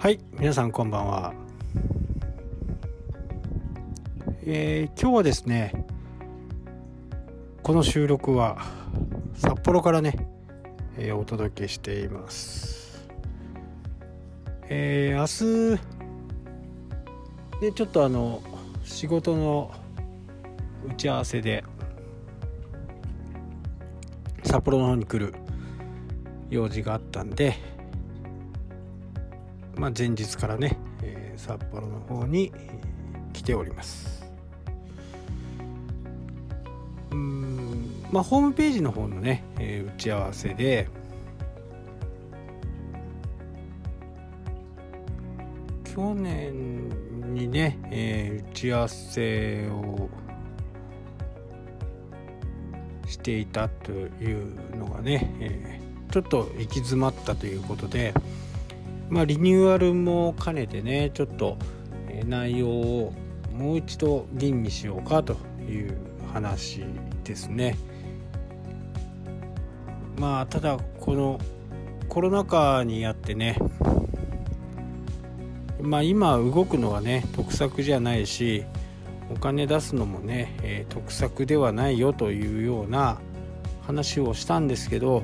はい皆さんこんばんは。えー、今日はですねこの収録は札幌からね、えー、お届けしています。えー、明日でちょっとあの仕事の打ち合わせで札幌の方に来る用事があったんで、まあ、前日からね、えー、札幌の方に来ております。うんまあホームページの方のね、えー、打ち合わせで去年にね、えー、打ち合わせをしていたというのがね、えー、ちょっと行き詰まったということで、まあ、リニューアルも兼ねてねちょっと内容をもう一度吟味しようかという話ですね。まあただこのコロナ禍にあってねまあ今動くのはね得策じゃないしお金出すのもね、得策ではないよというような話をしたんですけど、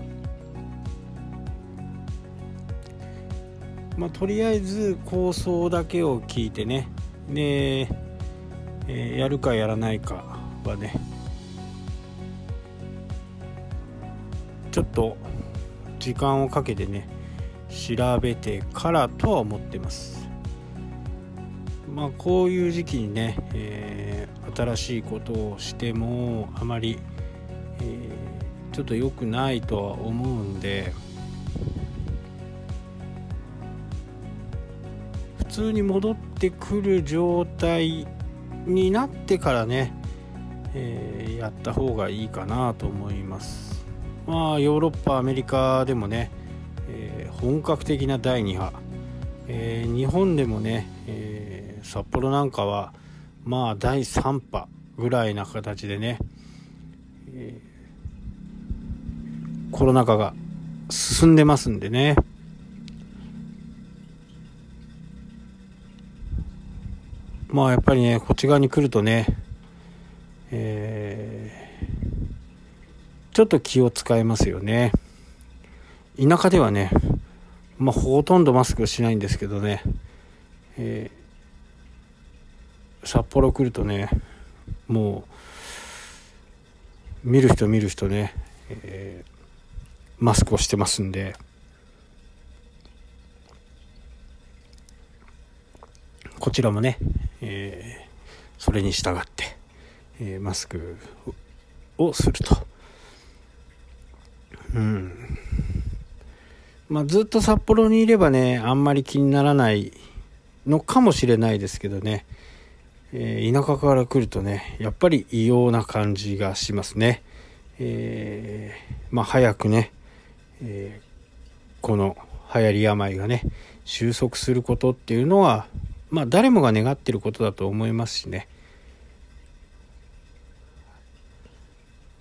まあ、とりあえず構想だけを聞いてね。で、えー、やるかやらないかはね。ちょっと時間をかけてね調べてからとは思ってます。まあ、こういう時期にね、えー、新しいことをしてもあまり、えー、ちょっと良くないとは思うんで通に戻ってくる状態になってからね、えー、やった方がいいかなと思います。まあヨーロッパアメリカでもね、え本格的な第2波、え日本でもね、え札幌なんかはまあ第3波ぐらいな形でね、え、コロナ禍が進んでますんでね。まあやっぱりねこっち側に来るとね、えー、ちょっと気を使いますよね。田舎ではねまあほとんどマスクしないんですけどね、えー札幌来るとねもう見る人見る人ね、えー、マスクをしてますんで。こちらもね、それに従って、えー、マスクをすると。うん。まあずっと札幌にいればねあんまり気にならないのかもしれないですけどね。えー、田舎から来るとねやっぱり異様な感じがしますね、えー、まあ早くね、えー、この流行り病がね収束することっていうのはまあ誰もが願ってることだと思いますしね。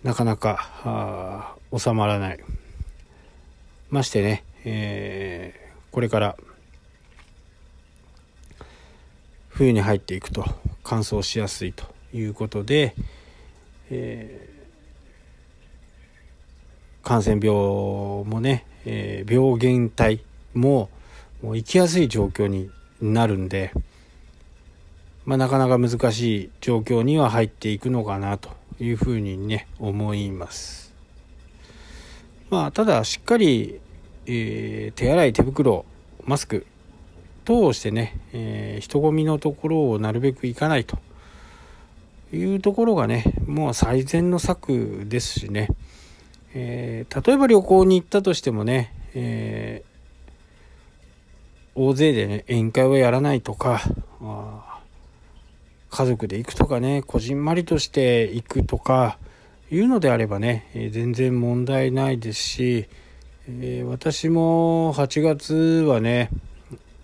なかなか収まらない。ましてね、えー、これから冬に入っていくと乾燥しやすいということで、えー、感染病もね、えー、病原体ももう生きやすい状況になるんで、まあ、なかなか難しい状況には入っていくのかなというふうにね思います。まあ、ただしっかり、えー、手洗い手袋マスク通してね、えー、人混みのところをなるべく行かないというところがね、もう最善の策ですしね、えー、例えば旅行に行ったとしてもね、えー、大勢でね、宴会はやらないとか、家族で行くとかね、こじんまりとして行くとか、いうのであればね、え、全然問題ないですし、えー、私も8月はね、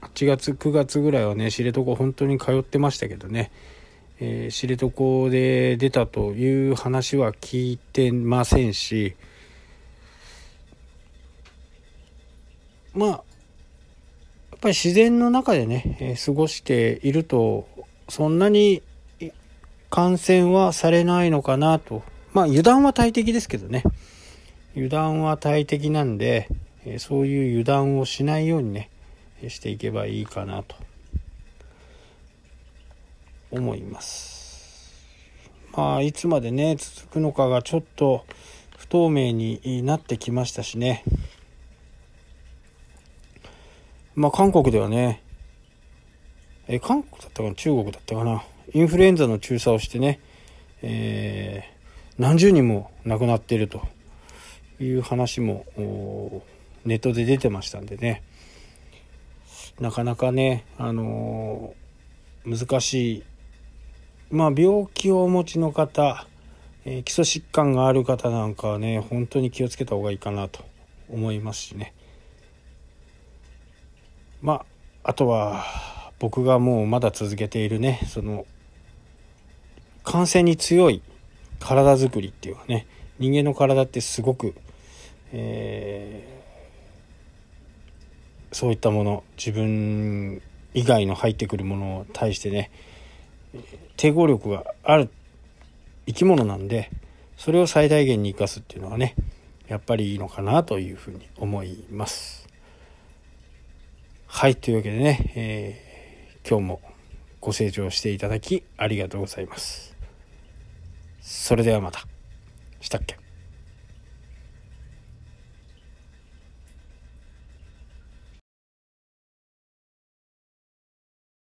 8月9月ぐらいはね知床本当に通ってましたけどね、えー、知床で出たという話は聞いてませんしまあやっぱり自然の中でね、え過ごしているとそんなに感染はされないのかなと。まあ油断は大敵ですけどね。油断は大敵なんで、そういう油断をしないようにねしていけばいいかなと。思います。まあいつまでね続くのかがちょっと不透明になってきましたしね。まあ韓国ではね、え韓国だったかな中国だったかな。インフルエンザの注射をしてね、えー、何十人も亡くなっているという話もネットで出てましたんでね。なかなかね、あのー、難しい。まあ病気をお持ちの方、えー、基礎疾患がある方なんかはね本当に気をつけた方がいいかなと思いますしね。まああとは僕がもうまだ続けているねその感染に強い体づくりっていうかね人間の体ってすごく、えー、そういったもの自分以外の入ってくるものに対してね抵抗力がある生き物なんでそれを最大限に生かすっていうのはねやっぱりいいのかなというふうに思います。はい、というわけでね、えー、今日もご清聴していただきありがとうございます。それではまた。したっけ？